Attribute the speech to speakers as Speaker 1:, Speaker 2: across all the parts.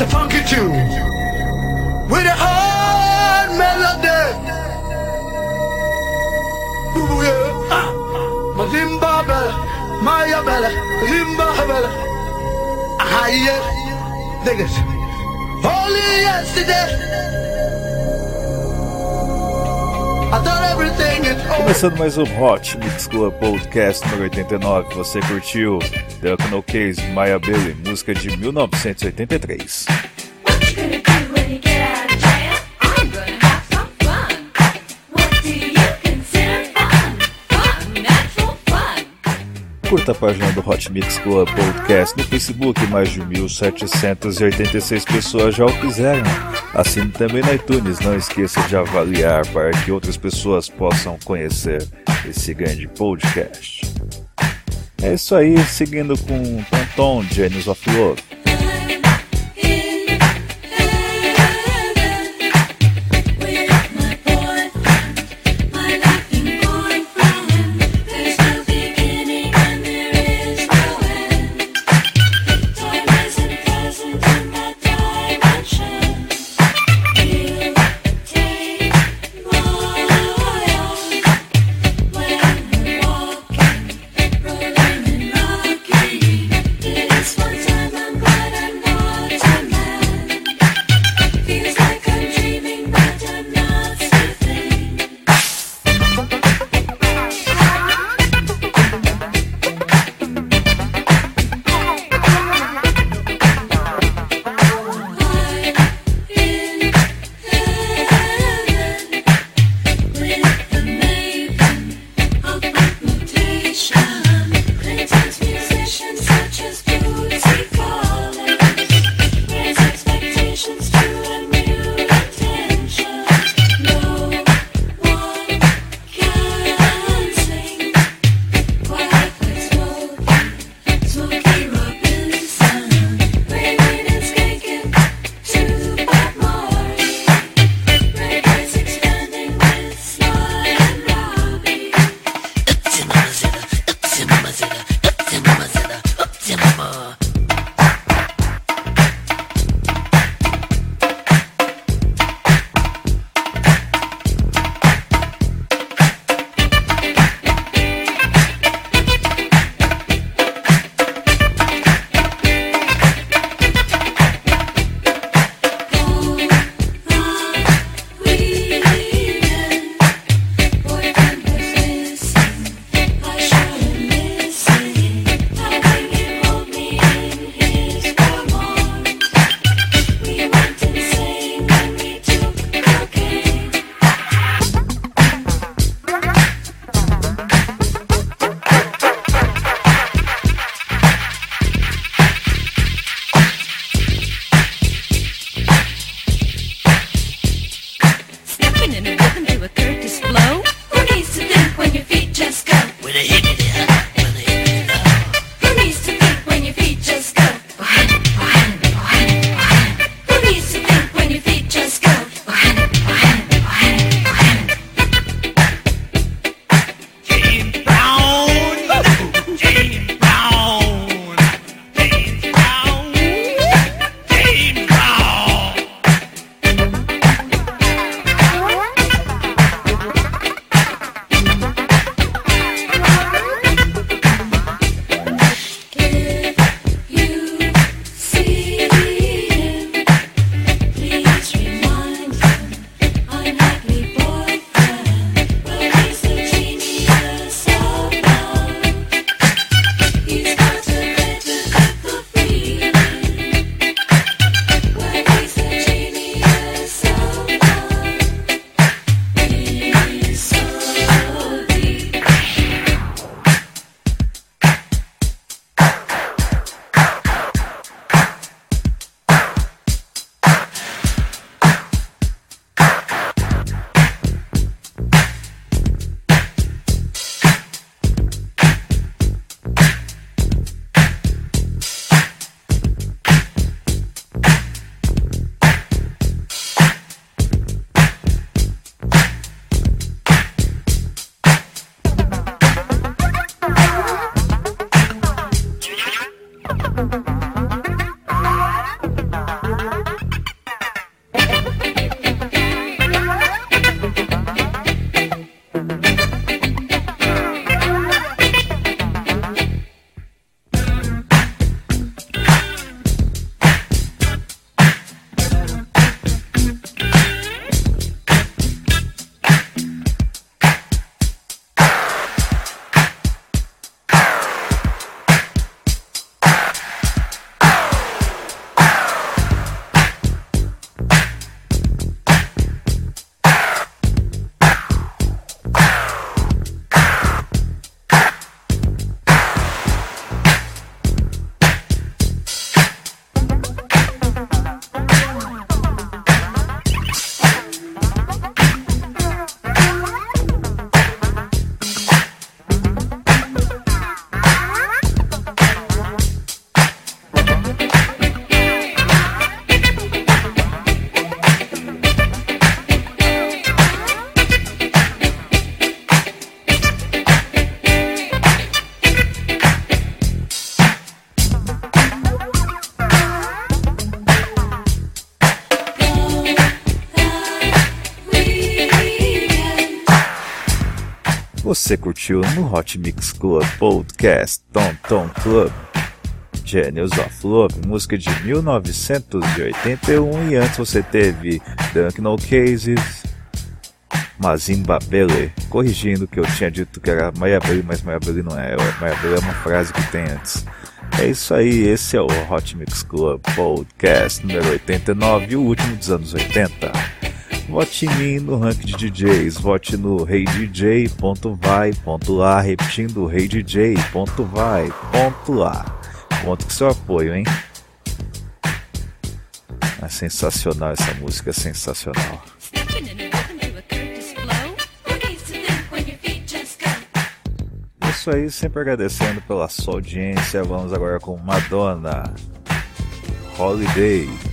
Speaker 1: A funky tune with a hard melody. Ooh yeah, ah, my Zimbabwe, my bella, Zimbabwe, ah yeah, it. Only yesterday.
Speaker 2: Começando mais um Hot Mix Club Podcast número 89. Você curtiu Duck Case, Maya Billy, música de 1983. Curta a página do Hot Mix Club Podcast no Facebook, mais de 1.786 pessoas já o fizeram. Assine também no iTunes, não esqueça de avaliar para que outras pessoas possam conhecer esse grande podcast. É isso aí, seguindo com Tonton, Genius of Love.
Speaker 3: No Hot Mix Club Podcast Tom Tom Club Genius of Love, música de 1981 e antes você teve Dunk No Cases, Mazimba Bele, corrigindo que eu tinha dito que era Mayabeli, mas Mayabeli não é, Mayabeli é uma frase que tem antes. É isso aí, esse é o Hot Mix Club Podcast número 89, o último dos anos 80. Vote em mim no ranking de DJs, vote no reidj.vai.lá, repetindo reidj.vai.lá. Conto com seu apoio, hein? É sensacional essa música, é sensacional. Isso aí, sempre agradecendo pela sua audiência. Vamos agora com Madonna Holiday.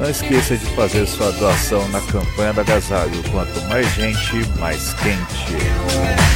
Speaker 3: Não esqueça de fazer sua doação na campanha da Agasalho. Quanto mais gente, mais quente.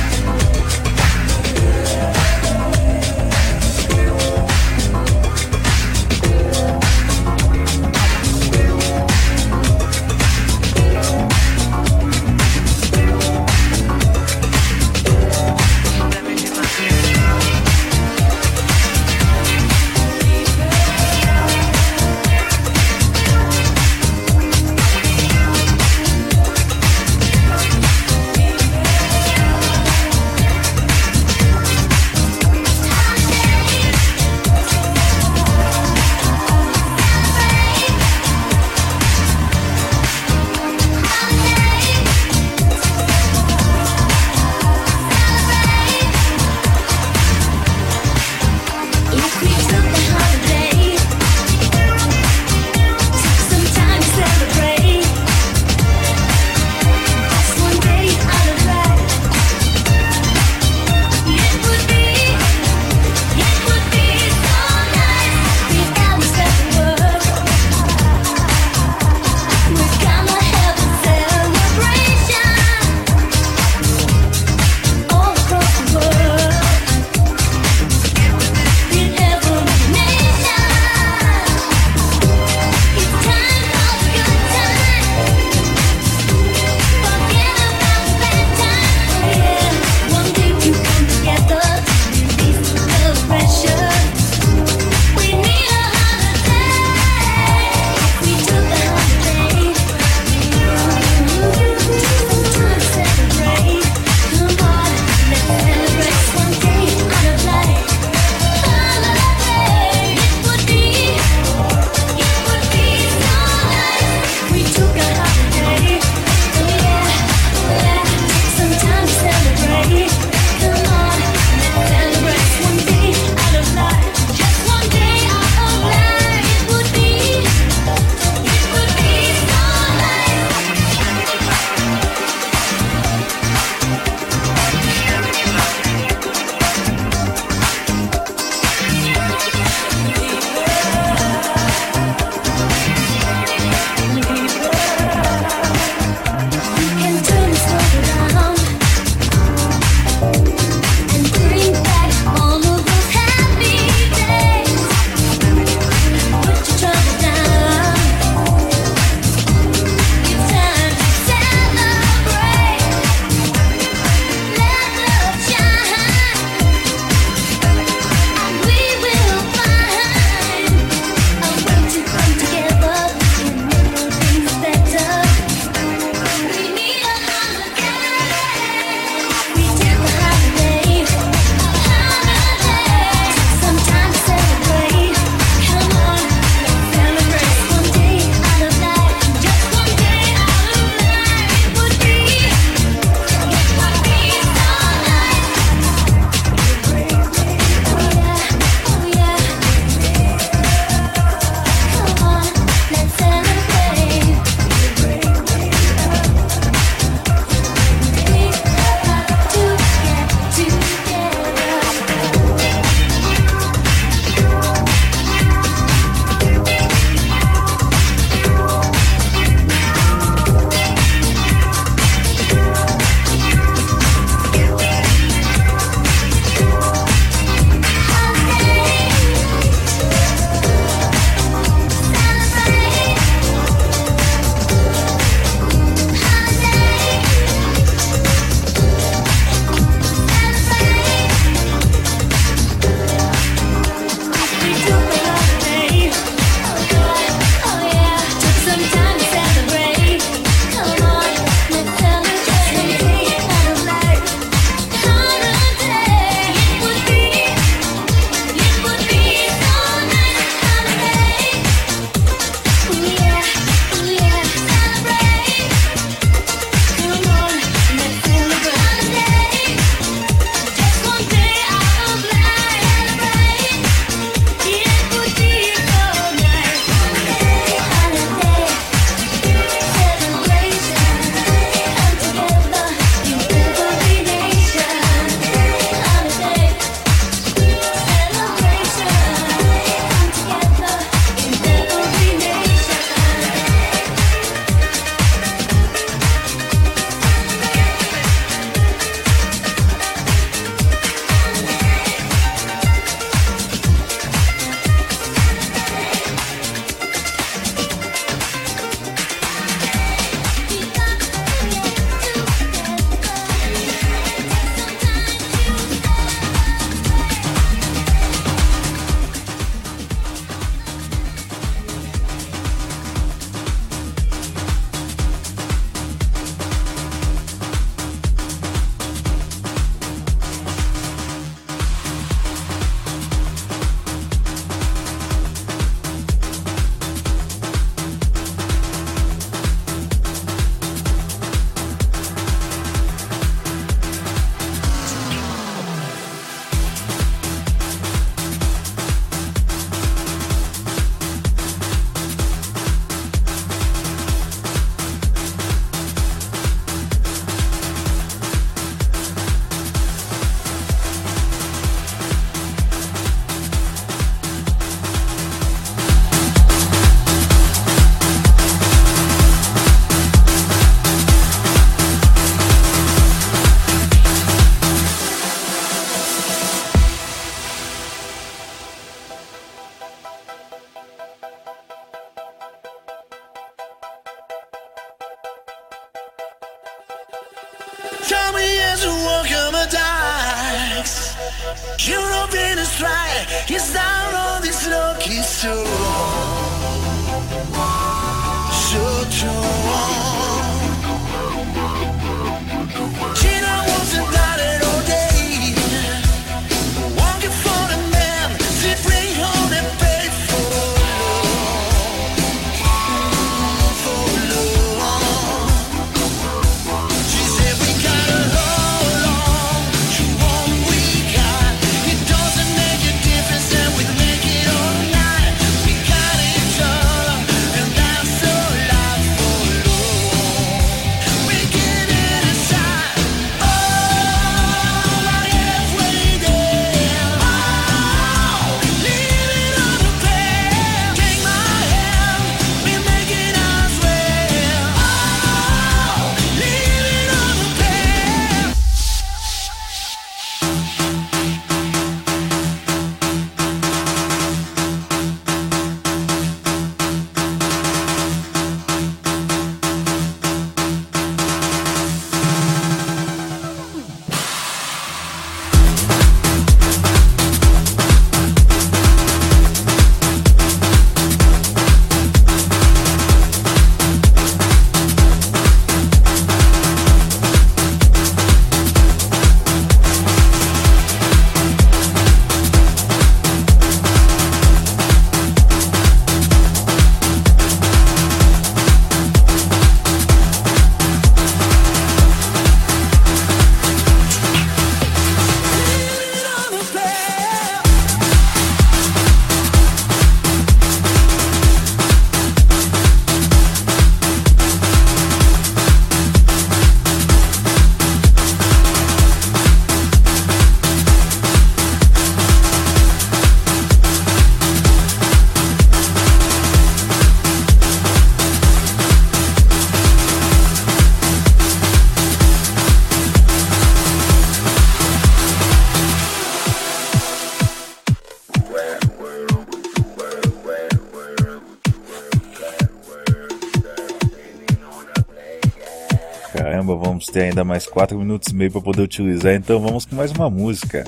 Speaker 3: Ter ainda mais 4 minutos e meio para poder utilizar, então vamos com mais uma música.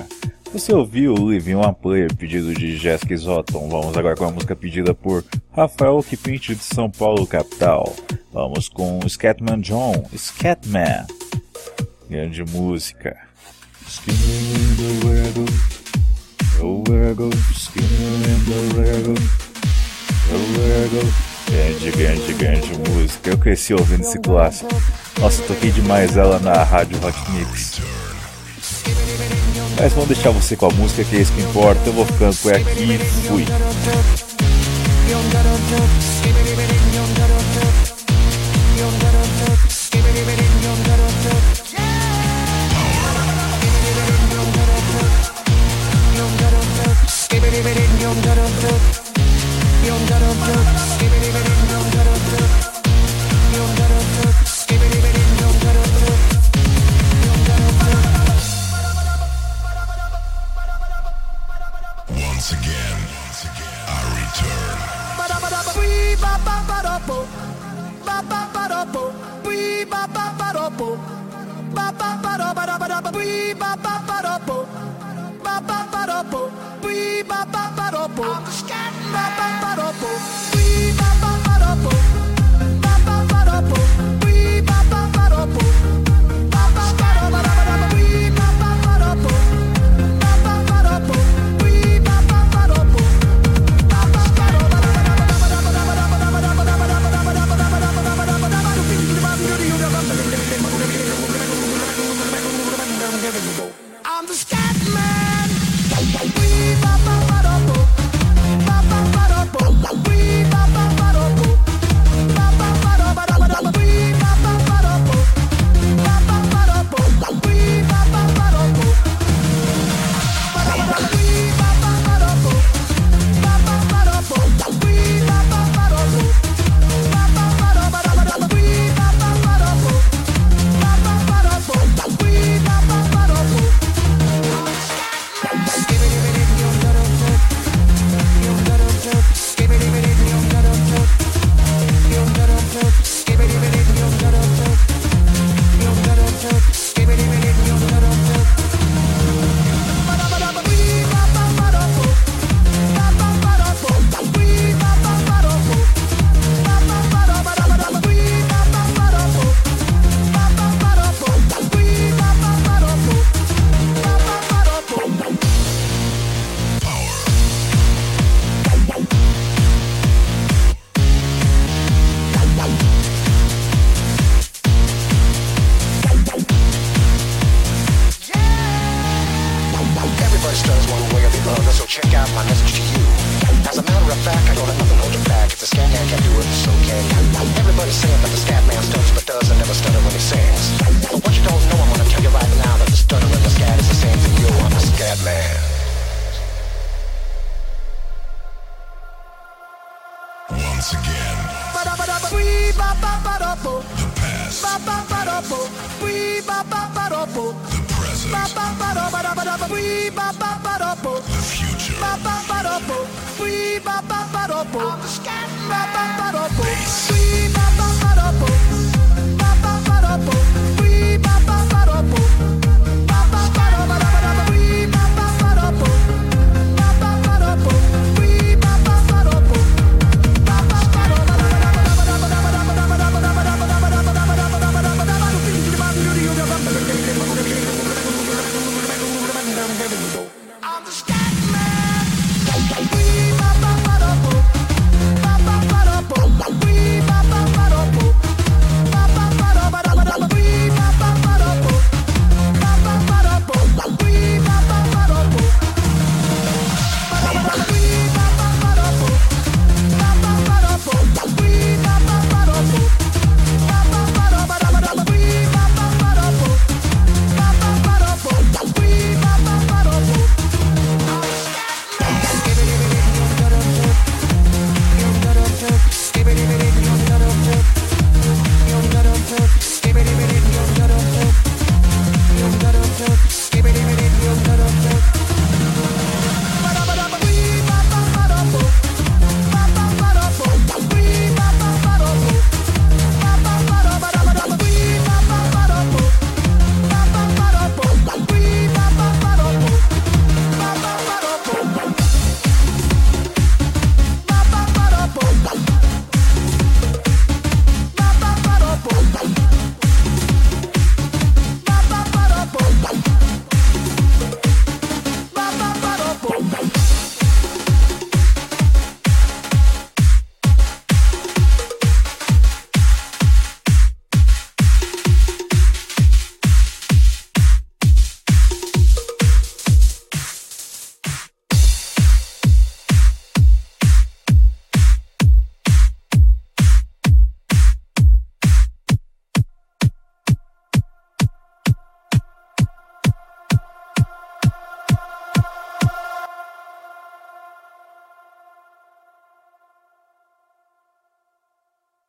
Speaker 3: Você ouviu o Living One Player, pedido de Jessica Zotton. Vamos agora com a música pedida por Rafael Kipinti de São Paulo, capital. Vamos com Scatman John, Scatman. Grande música. Grande, grande, grande música. Eu cresci ouvindo esse clássico. Nossa, toquei demais ela na rádio Rock Mix. Mas vamos deixar você com a música, que é isso que importa. Eu vou ficando por aqui e fui.
Speaker 4: ba ba
Speaker 5: ba